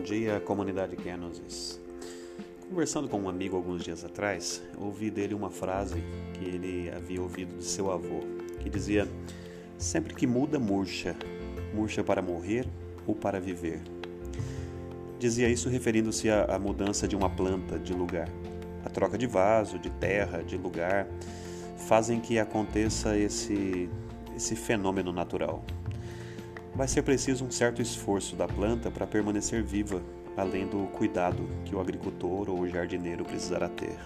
dia, comunidade Kenosis. Conversando com um amigo alguns dias atrás, ouvi dele uma frase que ele havia ouvido de seu avô, que dizia: Sempre que muda, murcha, murcha para morrer ou para viver. Dizia isso referindo-se à mudança de uma planta de lugar. A troca de vaso, de terra, de lugar, fazem que aconteça esse, esse fenômeno natural vai ser preciso um certo esforço da planta para permanecer viva, além do cuidado que o agricultor ou o jardineiro precisará ter.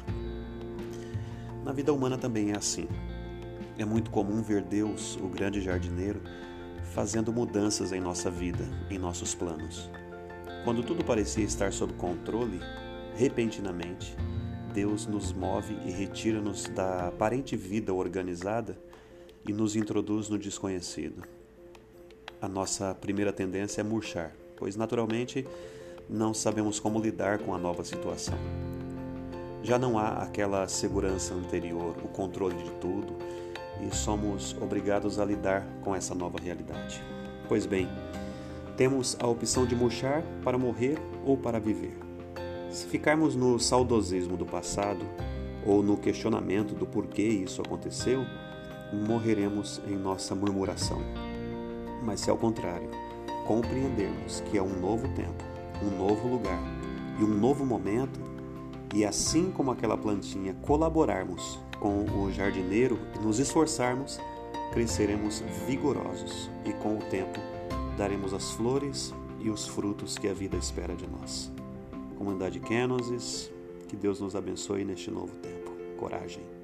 Na vida humana também é assim. É muito comum ver Deus, o grande jardineiro, fazendo mudanças em nossa vida, em nossos planos. Quando tudo parecia estar sob controle, repentinamente, Deus nos move e retira-nos da aparente vida organizada e nos introduz no desconhecido a nossa primeira tendência é murchar, pois naturalmente não sabemos como lidar com a nova situação. Já não há aquela segurança anterior, o controle de tudo, e somos obrigados a lidar com essa nova realidade. Pois bem, temos a opção de murchar para morrer ou para viver. Se ficarmos no saudosismo do passado ou no questionamento do porquê isso aconteceu, morreremos em nossa murmuração mas se ao contrário, compreendermos que é um novo tempo, um novo lugar e um novo momento, e assim como aquela plantinha colaborarmos com o jardineiro e nos esforçarmos, cresceremos vigorosos e com o tempo daremos as flores e os frutos que a vida espera de nós. Comunidade Kenosis, que Deus nos abençoe neste novo tempo. Coragem.